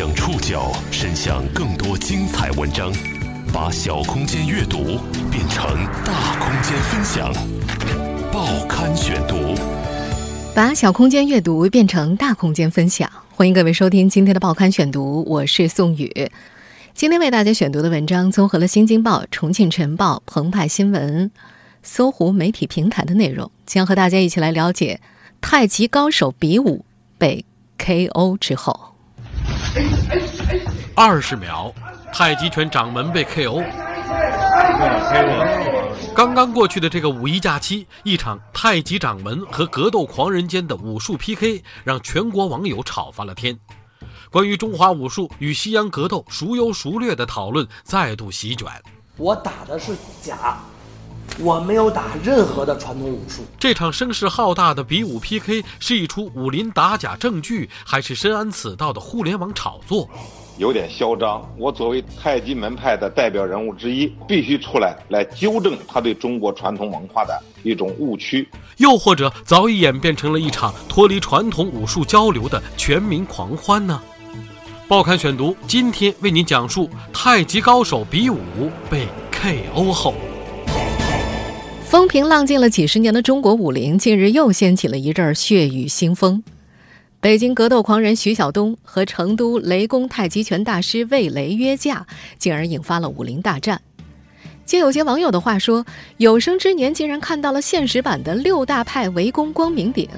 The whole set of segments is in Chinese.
将触角伸向更多精彩文章，把小空间阅读变成大空间分享。报刊选读，把小空间阅读变成大空间分享。欢迎各位收听今天的报刊选读，我是宋宇。今天为大家选读的文章综合了《新京报》《重庆晨报》《澎湃新闻》、搜狐媒体平台的内容，将和大家一起来了解太极高手比武被 KO 之后。二十秒，太极拳掌门被 KO。刚刚过去的这个五一假期，一场太极掌门和格斗狂人间的武术 PK，让全国网友吵翻了天。关于中华武术与西洋格斗孰优孰劣的讨论再度席卷。我打的是假。我没有打任何的传统武术。这场声势浩大的比武 PK 是一出武林打假正剧，还是深谙此道的互联网炒作？有点嚣张。我作为太极门派的代表人物之一，必须出来来纠正他对中国传统文化的一种误区。又或者早已演变成了一场脱离传统武术交流的全民狂欢呢？报刊选读今天为您讲述太极高手比武被 KO 后。风平浪静了几十年的中国武林，近日又掀起了一阵血雨腥风。北京格斗狂人徐晓东和成都雷公太极拳大师魏雷约架，进而引发了武林大战。借有些网友的话说，有生之年竟然看到了现实版的六大派围攻光明顶。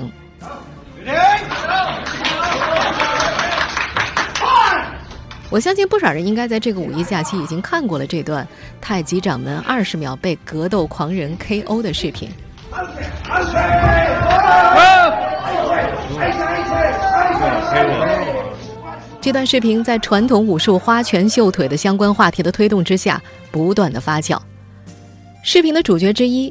我相信不少人应该在这个五一假期已经看过了这段太极掌门二十秒被格斗狂人 KO 的视频。这段视频在传统武术花拳绣腿的相关话题的推动之下，不断的发酵。视频的主角之一。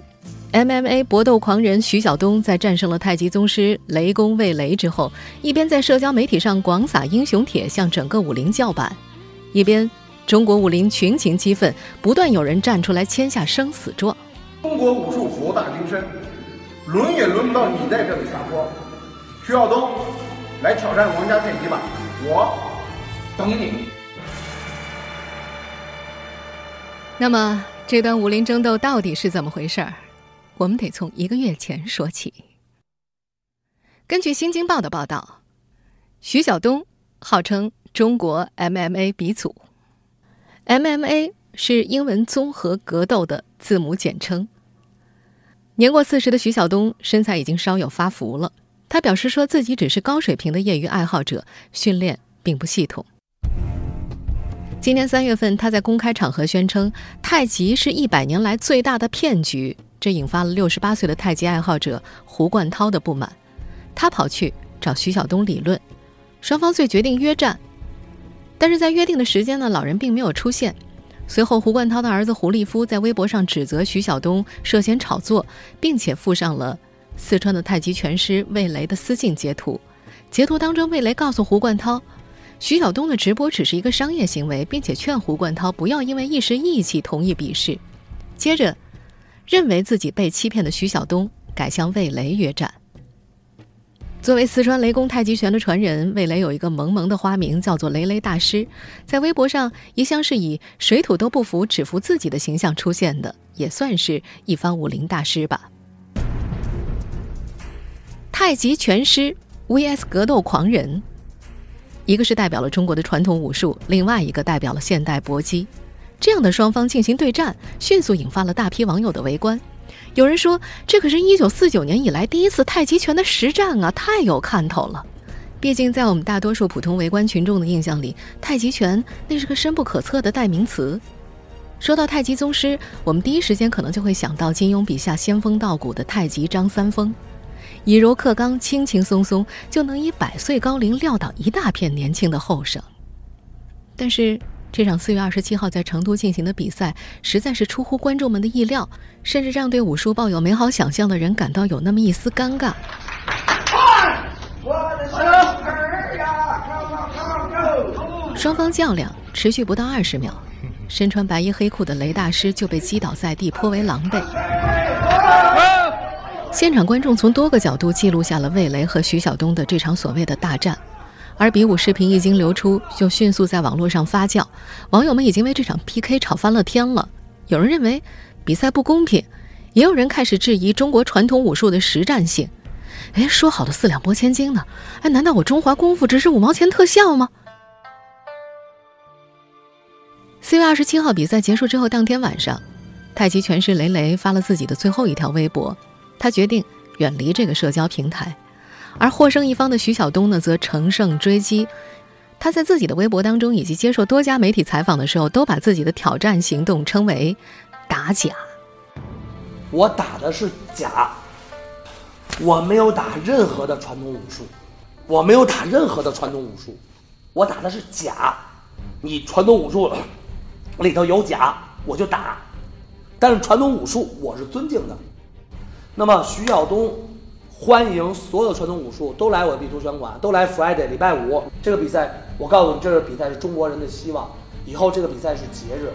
MMA 搏斗狂人徐晓东在战胜了太极宗师雷公魏雷之后，一边在社交媒体上广撒英雄帖向整个武林叫板，一边中国武林群情激愤，不断有人站出来签下生死状。中国武术博大精深，轮也轮不到你在这里撒泼。徐晓东，来挑战王家太极吧，我等你。那么这段武林争斗到底是怎么回事儿？我们得从一个月前说起。根据《新京报》的报道，徐晓东号称中国 MMA 鼻祖，MMA 是英文综合格斗的字母简称。年过四十的徐晓东身材已经稍有发福了，他表示说自己只是高水平的业余爱好者，训练并不系统。今年三月份，他在公开场合宣称太极是一百年来最大的骗局。这引发了六十八岁的太极爱好者胡冠涛的不满，他跑去找徐晓东理论，双方遂决定约战。但是在约定的时间呢，老人并没有出现。随后，胡冠涛的儿子胡立夫在微博上指责徐晓东涉嫌炒作，并且附上了四川的太极拳师魏雷的私信截图。截图当中，魏雷告诉胡冠涛，徐晓东的直播只是一个商业行为，并且劝胡冠涛不要因为一时义气同意比试。接着。认为自己被欺骗的徐晓东改向魏雷约战。作为四川雷公太极拳的传人，魏雷有一个萌萌的花名，叫做“雷雷大师”。在微博上一向是以水土都不服，只服自己的形象出现的，也算是一方武林大师吧。太极拳师 VS 格斗狂人，一个是代表了中国的传统武术，另外一个代表了现代搏击。这样的双方进行对战，迅速引发了大批网友的围观。有人说，这可是一九四九年以来第一次太极拳的实战啊，太有看头了。毕竟，在我们大多数普通围观群众的印象里，太极拳那是个深不可测的代名词。说到太极宗师，我们第一时间可能就会想到金庸笔下仙风道骨的太极张三丰，以柔克刚，轻轻松松就能以百岁高龄撂倒一大片年轻的后生。但是。这场四月二十七号在成都进行的比赛，实在是出乎观众们的意料，甚至让对武术抱有美好想象的人感到有那么一丝尴尬。双方较量持续不到二十秒，身穿白衣黑裤的雷大师就被击倒在地，颇为狼狈。现场观众从多个角度记录下了魏雷和徐晓东的这场所谓的大战。而比武视频一经流出，就迅速在网络上发酵，网友们已经为这场 PK 吵翻了天了。有人认为比赛不公平，也有人开始质疑中国传统武术的实战性。哎，说好的四两拨千斤呢？哎，难道我中华功夫只是五毛钱特效吗？四月二十七号比赛结束之后，当天晚上，太极拳师雷雷发了自己的最后一条微博，他决定远离这个社交平台。而获胜一方的徐晓东呢，则乘胜追击。他在自己的微博当中以及接受多家媒体采访的时候，都把自己的挑战行动称为“打假”。我打的是假，我没有打任何的传统武术，我没有打任何的传统武术，我打的是假。你传统武术里头有假，我就打。但是传统武术我是尊敬的。那么徐晓东。欢迎所有传统武术都来我的地图拳馆，都来 Friday 礼拜五这个比赛。我告诉你，这个比赛是中国人的希望，以后这个比赛是节日，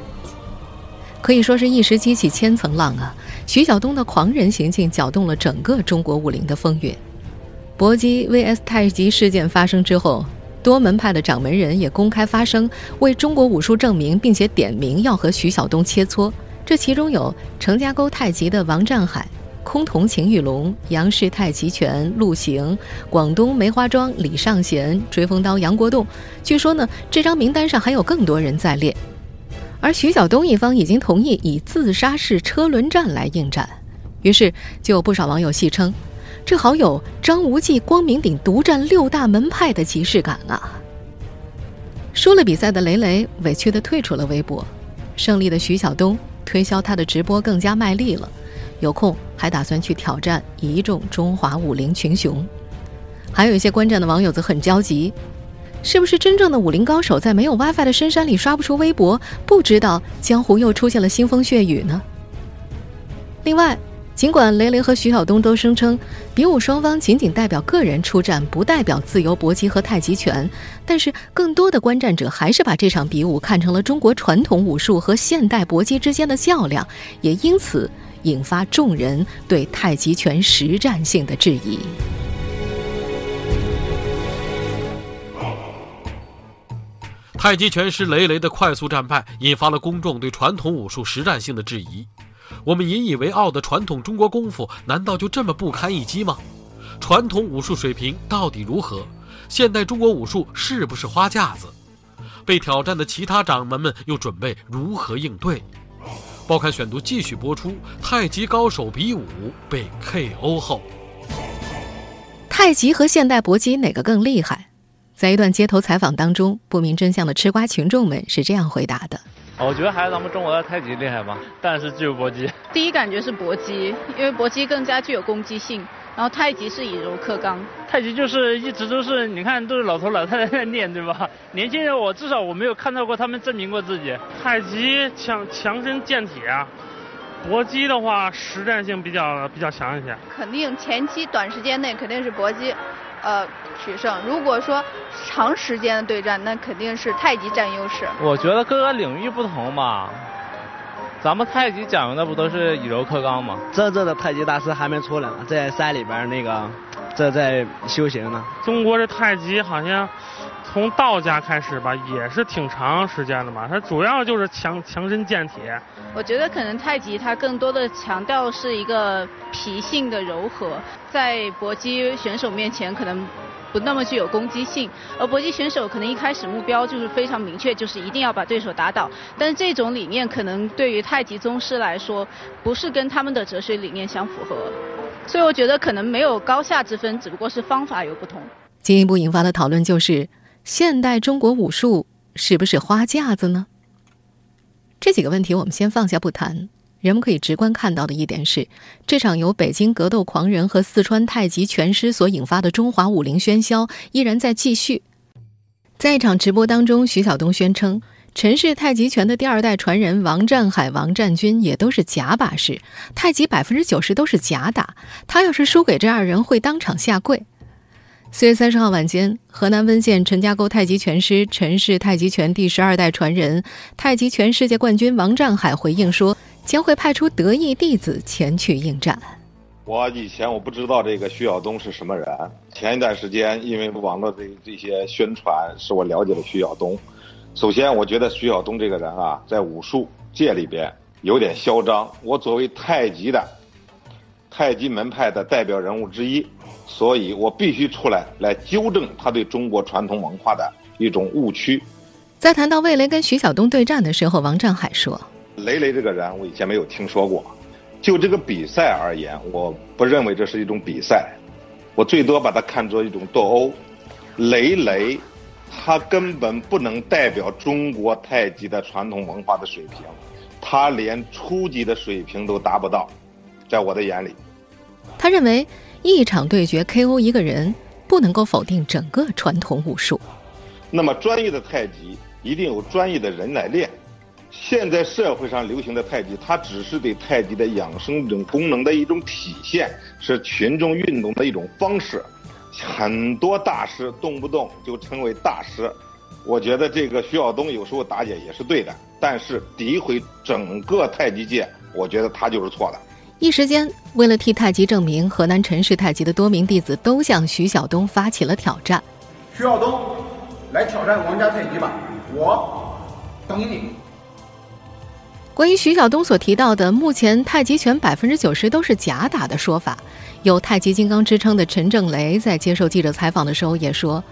可以说是一时激起千层浪啊！徐晓东的狂人行径搅动了整个中国武林的风云。搏击 VS 太极事件发生之后，多门派的掌门人也公开发声，为中国武术证明，并且点名要和徐晓东切磋。这其中有程家沟太极的王占海。崆峒秦玉龙、杨氏太极拳陆行、广东梅花桩李尚贤、追风刀杨国栋，据说呢，这张名单上还有更多人在列。而徐晓东一方已经同意以自杀式车轮战来应战，于是就有不少网友戏称，这好有张无忌光明顶独占六大门派的即视感啊！输了比赛的雷雷委屈地退出了微博，胜利的徐晓东推销他的直播更加卖力了。有空还打算去挑战一众中华武林群雄，还有一些观战的网友则很焦急：是不是真正的武林高手在没有 WiFi 的深山里刷不出微博，不知道江湖又出现了腥风血雨呢？另外，尽管雷雷和徐晓东都声称比武双方仅仅代表个人出战，不代表自由搏击和太极拳，但是更多的观战者还是把这场比武看成了中国传统武术和现代搏击之间的较量，也因此。引发众人对太极拳实战性的质疑。太极拳师雷雷的快速战败，引发了公众对传统武术实战性的质疑。我们引以为傲的传统中国功夫，难道就这么不堪一击吗？传统武术水平到底如何？现代中国武术是不是花架子？被挑战的其他掌门们又准备如何应对？报刊选读继续播出。太极高手比武被 KO 后，太极和现代搏击哪个更厉害？在一段街头采访当中，不明真相的吃瓜群众们是这样回答的：“我觉得还是咱们中国的太极厉害吧，但是具有搏击。第一感觉是搏击，因为搏击更加具有攻击性。”然后太极是以柔克刚，太极就是一直都是你看都是老头老太太在练对吧？年轻人我至少我没有看到过他们证明过自己。太极强强身健体啊，搏击的话实战性比较比较强一些。肯定前期短时间内肯定是搏击，呃取胜。如果说长时间的对战，那肯定是太极占优势。我觉得各个领域不同吧。咱们太极讲究的不都是以柔克刚吗？真正的太极大师还没出来呢，在山里边那个，这在修行呢。中国的太极好像从道家开始吧，也是挺长时间的吧。它主要就是强强身健体。我觉得可能太极它更多的强调是一个脾性的柔和，在搏击选手面前可能。不那么具有攻击性，而搏击选手可能一开始目标就是非常明确，就是一定要把对手打倒。但是这种理念可能对于太极宗师来说，不是跟他们的哲学理念相符合，所以我觉得可能没有高下之分，只不过是方法有不同。进一步引发的讨论就是：现代中国武术是不是花架子呢？这几个问题我们先放下不谈。人们可以直观看到的一点是，这场由北京格斗狂人和四川太极拳师所引发的中华武林喧嚣依然在继续。在一场直播当中，徐晓东宣称，陈氏太极拳的第二代传人王占海、王占军也都是假把式，太极百分之九十都是假打。他要是输给这二人，会当场下跪。四月三十号晚间，河南温县陈家沟太极拳师陈氏太极拳第十二代传人、太极拳世界冠军王占海回应说。将会派出得意弟子前去应战。我以前我不知道这个徐晓东是什么人，前一段时间因为网络的这些宣传，使我了解了徐晓东。首先，我觉得徐晓东这个人啊，在武术界里边有点嚣张。我作为太极的太极门派的代表人物之一，所以我必须出来来纠正他对中国传统文化的一种误区。在谈到魏雷跟徐晓东对战的时候，王占海说：“雷雷这个人，我以前没有听说过。”就这个比赛而言，我不认为这是一种比赛，我最多把它看作一种斗殴。雷雷，他根本不能代表中国太极的传统文化的水平，他连初级的水平都达不到，在我的眼里。他认为一场对决 KO 一个人，不能够否定整个传统武术。那么专业的太极一定有专业的人来练。现在社会上流行的太极，它只是对太极的养生这种功能的一种体现，是群众运动的一种方式。很多大师动不动就称为大师，我觉得这个徐晓东有时候打野也是对的，但是诋毁整个太极界，我觉得他就是错的。一时间，为了替太极证明，河南陈氏太极的多名弟子都向徐晓东发起了挑战。徐晓东，来挑战王家太极吧，我等你。关于徐晓东所提到的目前太极拳百分之九十都是假打的说法，有太极金刚之称的陈正雷在接受记者采访的时候也说，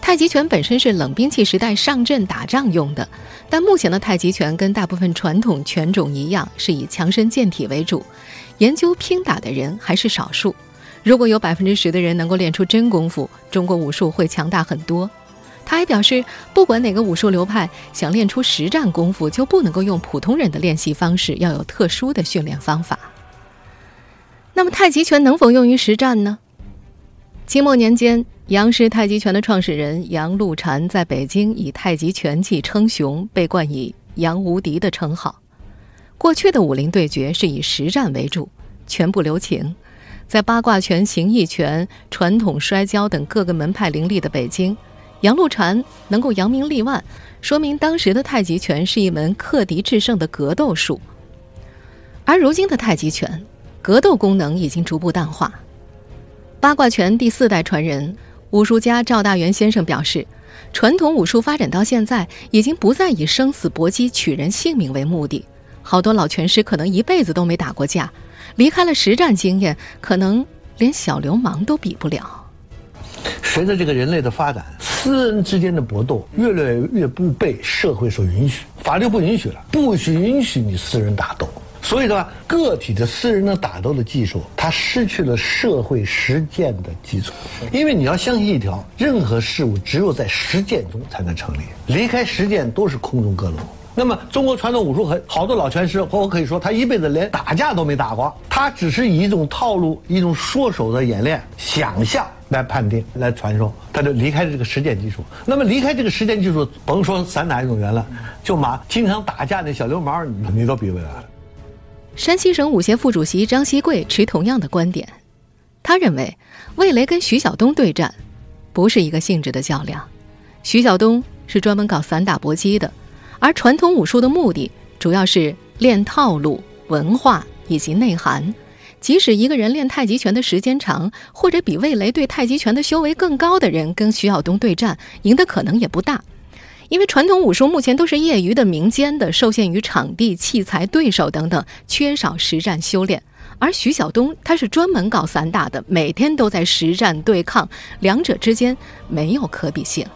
太极拳本身是冷兵器时代上阵打仗用的，但目前的太极拳跟大部分传统拳种一样，是以强身健体为主，研究拼打的人还是少数。如果有百分之十的人能够练出真功夫，中国武术会强大很多。他还表示，不管哪个武术流派想练出实战功夫，就不能够用普通人的练习方式，要有特殊的训练方法。那么，太极拳能否用于实战呢？清末年间，杨氏太极拳的创始人杨露禅在北京以太极拳技称雄，被冠以“杨无敌”的称号。过去的武林对决是以实战为主，拳不留情。在八卦拳、形意拳、传统摔跤等各个门派林立的北京。杨露禅能够扬名立万，说明当时的太极拳是一门克敌制胜的格斗术。而如今的太极拳，格斗功能已经逐步淡化。八卦拳第四代传人、武术家赵大元先生表示，传统武术发展到现在，已经不再以生死搏击、取人性命为目的。好多老拳师可能一辈子都没打过架，离开了实战经验，可能连小流氓都比不了。随着这个人类的发展，私人之间的搏斗越来越不被社会所允许，法律不允许了，不许允许你私人打斗。所以的话，个体的私人的打斗的技术，它失去了社会实践的基础。因为你要相信一条，任何事物只有在实践中才能成立，离开实践都是空中阁楼。那么，中国传统武术很好多老拳师，我可以说，他一辈子连打架都没打过，他只是以一种套路、一种说手的演练、想象。来判定，来传授，他就离开了这个实践技术。那么离开这个实践技术，甭说散打运动员了，就马经常打架那小流氓，你都比不了。山西省武协副主席张锡贵持同样的观点，他认为魏雷跟徐晓东对战，不是一个性质的较量。徐晓东是专门搞散打搏击的，而传统武术的目的主要是练套路、文化以及内涵。即使一个人练太极拳的时间长，或者比魏雷对太极拳的修为更高的人跟徐晓东对战，赢的可能也不大，因为传统武术目前都是业余的、民间的，受限于场地、器材、对手等等，缺少实战修炼。而徐晓东他是专门搞散打的，每天都在实战对抗，两者之间没有可比性。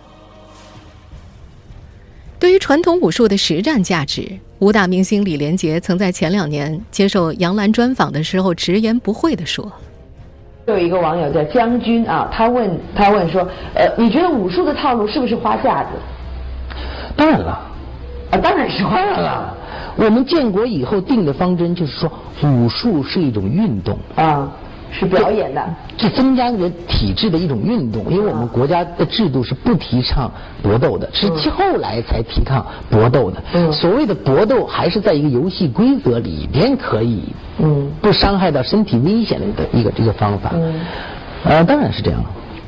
对于传统武术的实战价值，武打明星李连杰曾在前两年接受杨澜专访的时候直言不讳地说：“有一个网友叫将军啊，他问他问说，呃，你觉得武术的套路是不是花架子？当然了，啊，当然是花架了。我们建国以后定的方针就是说，武术是一种运动啊。”是表演的，是增加你的体质的一种运动。因为我们国家的制度是不提倡搏斗的，是后来才提倡搏斗的。所谓的搏斗，还是在一个游戏规则里边可以，嗯不伤害到身体危险的一个一个方法。呃，当然是这样。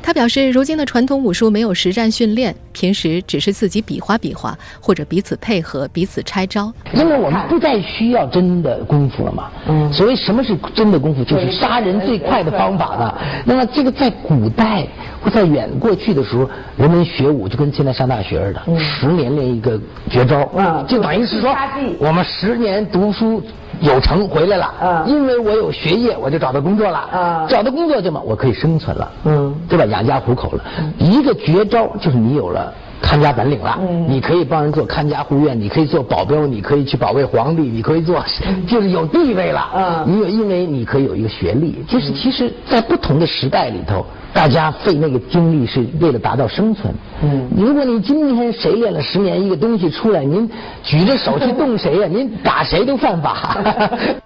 他表示，如今的传统武术没有实战训练，平时只是自己比划比划，或者彼此配合、彼此拆招。因为我们不再需要真的功夫了嘛。嗯。所谓什么是真的功夫，就是杀人最快的方法了。那么这个在古代或在远过去的时候，人们学武就跟现在上大学似的，十年练一个绝招，啊，就等于是说我们十年读书。有成回来了，啊，因为我有学业，我就找到工作了，啊，找到工作对吗，我可以生存了，嗯，对吧？养家糊口了，一个绝招就是你有了看家本领了，嗯，你可以帮人做看家护院，你可以做保镖，你可以去保卫皇帝，你可以做，就是有地位了，嗯，你有，因为你可以有一个学历，就是其实，在不同的时代里头。大家费那个精力是为了达到生存。嗯，如果你今天谁练了十年一个东西出来，您举着手去动谁呀？您打谁都犯法。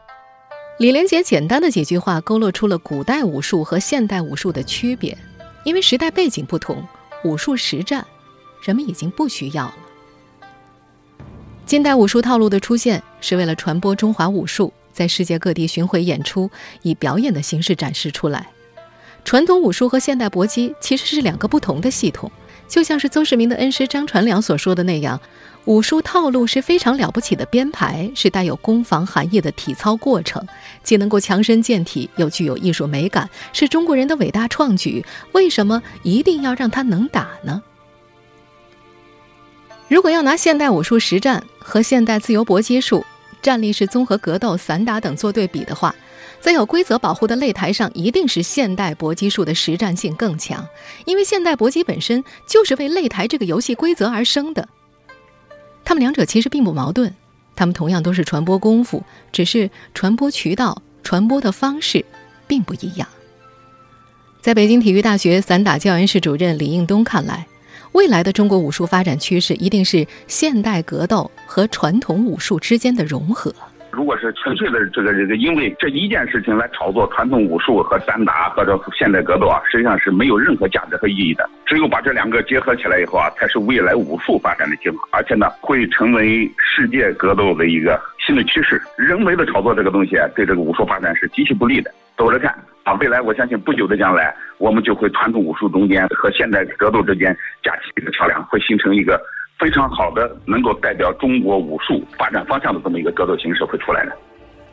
李连杰简单的几句话勾勒出了古代武术和现代武术的区别，因为时代背景不同，武术实战人们已经不需要了。近代武术套路的出现是为了传播中华武术，在世界各地巡回演出，以表演的形式展示出来。传统武术和现代搏击其实是两个不同的系统，就像是邹市明的恩师张传良所说的那样，武术套路是非常了不起的编排，是带有攻防含义的体操过程，既能够强身健体，又具有艺术美感，是中国人的伟大创举。为什么一定要让他能打呢？如果要拿现代武术实战和现代自由搏击术、站立式综合格斗、散打等做对比的话，在有规则保护的擂台上，一定是现代搏击术的实战性更强，因为现代搏击本身就是为擂台这个游戏规则而生的。他们两者其实并不矛盾，他们同样都是传播功夫，只是传播渠道、传播的方式并不一样。在北京体育大学散打教研室主任李应东看来，未来的中国武术发展趋势一定是现代格斗和传统武术之间的融合。如果是纯粹的这个这个，因为这一件事情来炒作传统武术和散打或者现代格斗啊，实际上是没有任何价值和意义的。只有把这两个结合起来以后啊，才是未来武术发展的计划，而且呢，会成为世界格斗的一个新的趋势。人为的炒作这个东西，对这个武术发展是极其不利的。走着看啊，未来我相信不久的将来，我们就会传统武术中间和现代格斗之间架起一个桥梁，会形成一个。非常好的，能够代表中国武术发展方向的这么一个格斗形式会出来的。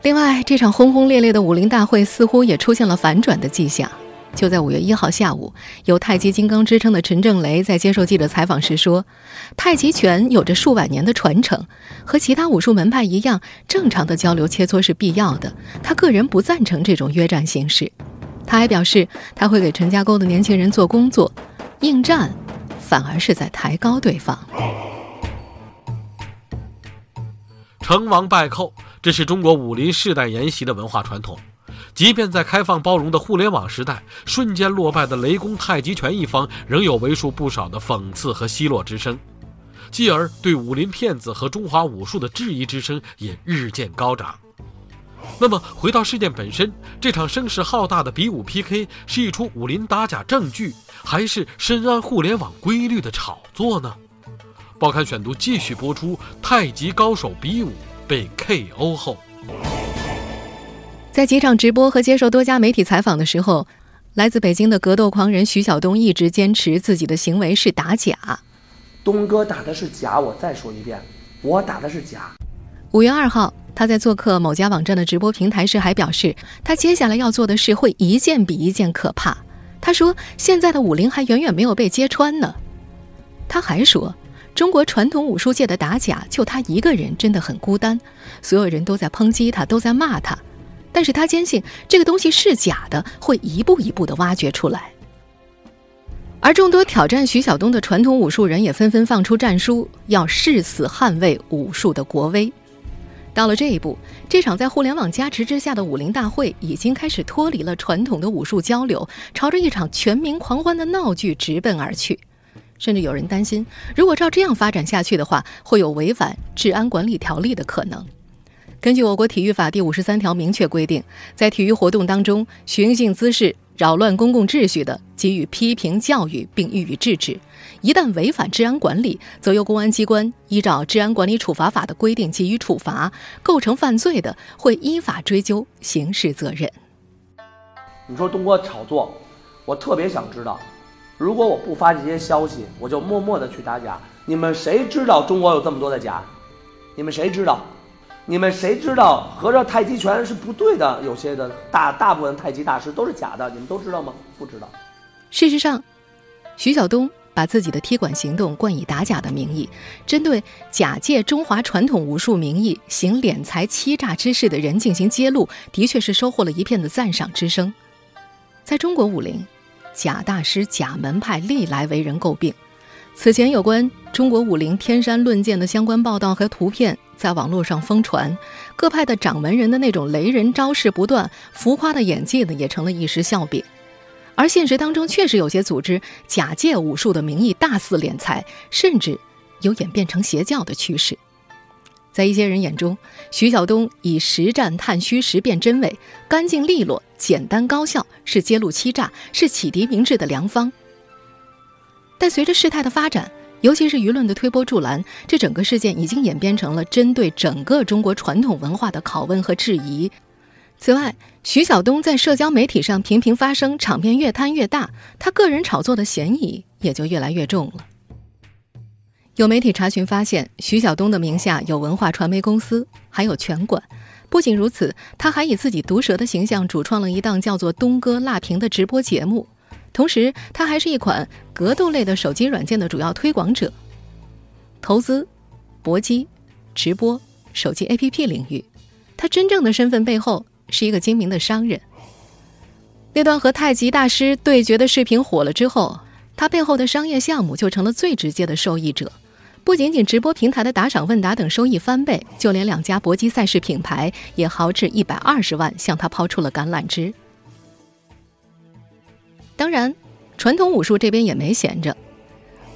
另外，这场轰轰烈烈的武林大会似乎也出现了反转的迹象。就在五月一号下午，有太极金刚之称的陈正雷在接受记者采访时说：“太极拳有着数百年的传承，和其他武术门派一样，正常的交流切磋是必要的。他个人不赞成这种约战形式。他还表示，他会给陈家沟的年轻人做工作，应战。”反而是在抬高对方。成王败寇，这是中国武林世代沿袭的文化传统。即便在开放包容的互联网时代，瞬间落败的雷公太极拳一方，仍有为数不少的讽刺和奚落之声。继而，对武林骗子和中华武术的质疑之声也日渐高涨。那么，回到事件本身，这场声势浩大的比武 PK 是一出武林打假正剧，还是深谙互联网规律的炒作呢？报刊选读继续播出：太极高手比武被 KO 后，在几场直播和接受多家媒体采访的时候，来自北京的格斗狂人徐晓东一直坚持自己的行为是打假。东哥打的是假，我再说一遍，我打的是假。五月二号。他在做客某家网站的直播平台时，还表示，他接下来要做的事会一件比一件可怕。他说，现在的武林还远远没有被揭穿呢。他还说，中国传统武术界的打假，就他一个人真的很孤单，所有人都在抨击他，都在骂他。但是他坚信，这个东西是假的，会一步一步的挖掘出来。而众多挑战徐晓东的传统武术人也纷纷放出战书，要誓死捍卫武术的国威。到了这一步，这场在互联网加持之下的武林大会已经开始脱离了传统的武术交流，朝着一场全民狂欢的闹剧直奔而去。甚至有人担心，如果照这样发展下去的话，会有违反治安管理条例的可能。根据我国体育法第五十三条明确规定，在体育活动当中寻衅滋事。扰乱公共秩序的，给予批评教育并予以制止；一旦违反治安管理，则由公安机关依照《治安管理处罚法》的规定给予处罚。构成犯罪的，会依法追究刑事责任。你说东哥炒作，我特别想知道，如果我不发这些消息，我就默默的去打假，你们谁知道中国有这么多的假？你们谁知道？你们谁知道？合着太极拳是不对的，有些的大大部分太极大师都是假的，你们都知道吗？不知道。事实上，徐晓东把自己的踢馆行动冠以打假的名义，针对假借中华传统武术名义行敛财欺诈之事的人进行揭露，的确是收获了一片的赞赏之声。在中国武林，假大师、假门派历来为人诟病。此前有关中国武林天山论剑的相关报道和图片在网络上疯传，各派的掌门人的那种雷人招式不断、浮夸的演技呢，也成了一时笑柄。而现实当中，确实有些组织假借武术的名义大肆敛财，甚至有演变成邪教的趋势。在一些人眼中，徐晓东以实战探虚实辨真伪，干净利落、简单高效，是揭露欺诈、是启迪明智的良方。但随着事态的发展，尤其是舆论的推波助澜，这整个事件已经演变成了针对整个中国传统文化的拷问和质疑。此外，徐晓东在社交媒体上频频发声，场面越摊越大，他个人炒作的嫌疑也就越来越重了。有媒体查询发现，徐晓东的名下有文化传媒公司，还有拳馆。不仅如此，他还以自己毒舌的形象主创了一档叫做“东哥辣评”的直播节目。同时，他还是一款格斗类的手机软件的主要推广者。投资、搏击、直播、手机 APP 领域，他真正的身份背后是一个精明的商人。那段和太极大师对决的视频火了之后，他背后的商业项目就成了最直接的受益者。不仅仅直播平台的打赏问答等收益翻倍，就连两家搏击赛事品牌也豪掷一百二十万向他抛出了橄榄枝。当然，传统武术这边也没闲着。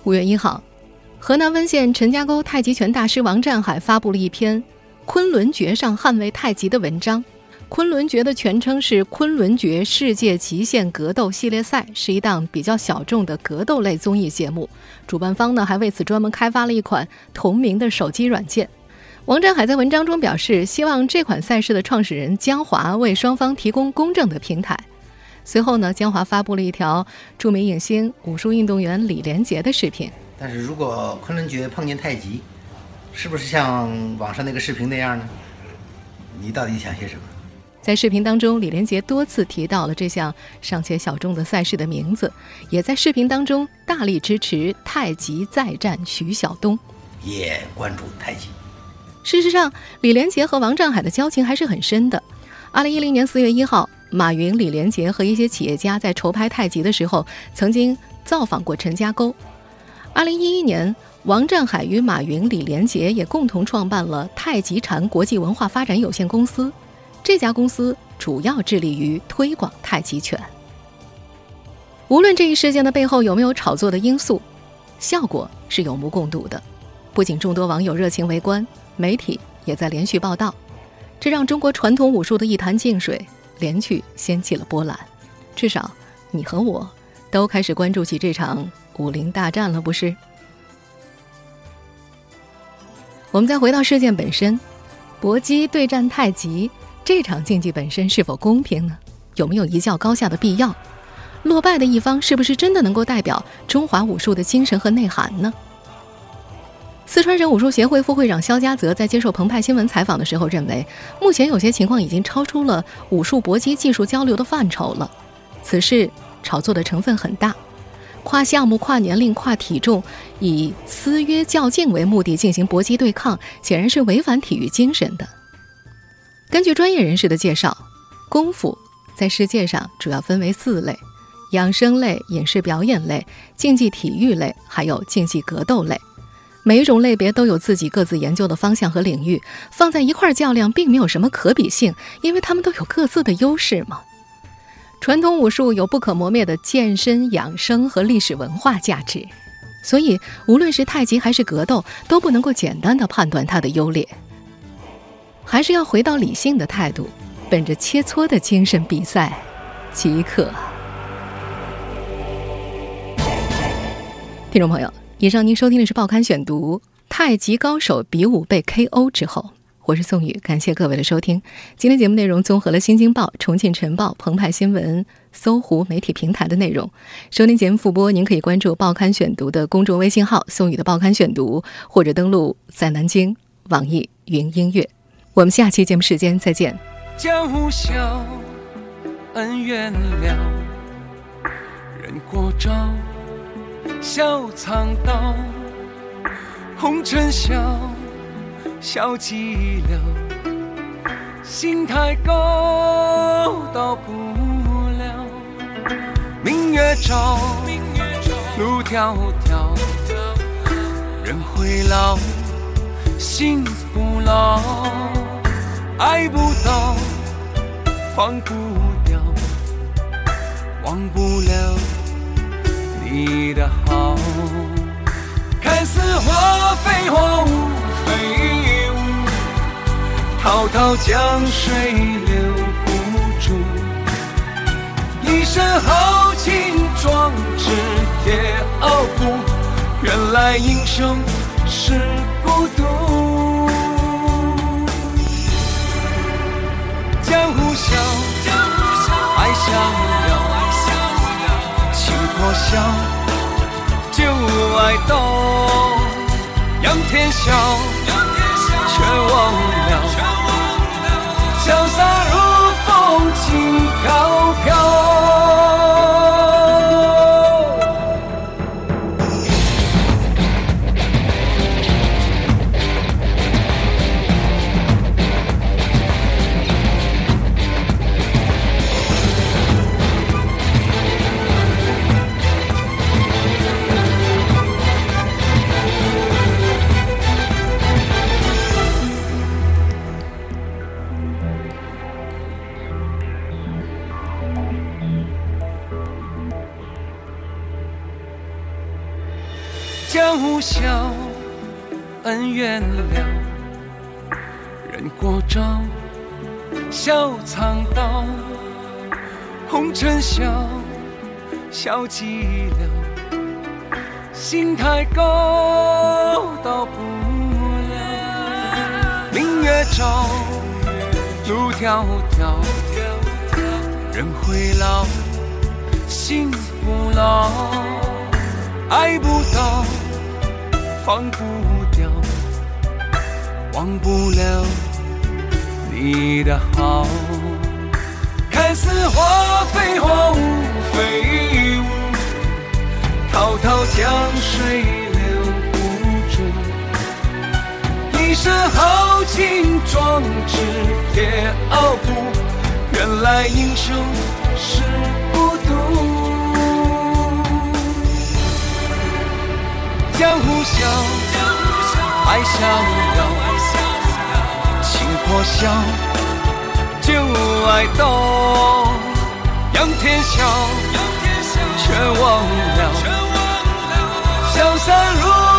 五月一号，河南温县陈家沟太极拳大师王占海发布了一篇《昆仑决上捍卫太极》的文章。昆仑决的全称是昆仑决世界极限格斗系列赛，是一档比较小众的格斗类综艺节目。主办方呢还为此专门开发了一款同名的手机软件。王占海在文章中表示，希望这款赛事的创始人江华为双方提供公正的平台。随后呢，江华发布了一条著名影星、武术运动员李连杰的视频。但是如果昆仑决碰见太极，是不是像网上那个视频那样呢？你到底想些什么？在视频当中，李连杰多次提到了这项尚且小众的赛事的名字，也在视频当中大力支持太极再战徐晓东，也关注太极。事实上，李连杰和王占海的交情还是很深的。二零一零年四月一号。马云、李连杰和一些企业家在筹拍太极的时候，曾经造访过陈家沟。二零一一年，王占海与马云、李连杰也共同创办了太极禅国际文化发展有限公司。这家公司主要致力于推广太极拳。无论这一事件的背后有没有炒作的因素，效果是有目共睹的。不仅众多网友热情围观，媒体也在连续报道，这让中国传统武术的一潭静水。连续掀起了波澜，至少你和我都开始关注起这场武林大战了，不是？我们再回到事件本身，搏击对战太极这场竞技本身是否公平呢？有没有一较高下的必要？落败的一方是不是真的能够代表中华武术的精神和内涵呢？四川省武术协会副会长肖家泽在接受澎湃新闻采访的时候认为，目前有些情况已经超出了武术搏击技术交流的范畴了。此事炒作的成分很大，跨项目、跨年龄、跨体重，以私约较劲为目的进行搏击对抗，显然是违反体育精神的。根据专业人士的介绍，功夫在世界上主要分为四类：养生类、影视表演类、竞技体育类，还有竞技格斗类。每一种类别都有自己各自研究的方向和领域，放在一块儿较量，并没有什么可比性，因为他们都有各自的优势嘛。传统武术有不可磨灭的健身养生和历史文化价值，所以无论是太极还是格斗，都不能够简单的判断它的优劣，还是要回到理性的态度，本着切磋的精神比赛即可。听众朋友。以上您收听的是《报刊选读》，太极高手比武被 KO 之后，我是宋宇，感谢各位的收听。今天节目内容综合了《新京报》、重庆晨报、澎湃新闻、搜狐媒体平台的内容。收听节目复播，您可以关注《报刊选读》的公众微信号“宋宇的报刊选读”，或者登录在南京网易云音乐。我们下期节目时间再见。江湖笑，恩怨了，人过招，笑藏刀，红尘笑。笑寂寥，心太高到不了。明月照，路迢迢，人会老，心不老。爱不到，放不掉，忘不了你的好。看似花非花雾非雾。滔滔江水留不住，一身豪情壮志也傲骨。原来英雄是孤独。江湖笑，爱逍遥，情破晓，酒爱倒，仰天笑，笑寂寥，心太高到不了。明月照，路迢迢，人会老，心不老。爱不到。放不掉，忘不了你的好。看似花非花，雾非雾，滔滔江水留不住。一身豪情壮志也傲骨，原来英雄是孤独。江湖笑，爱逍遥，情破晓，旧爱动，仰天笑，却忘了潇洒如。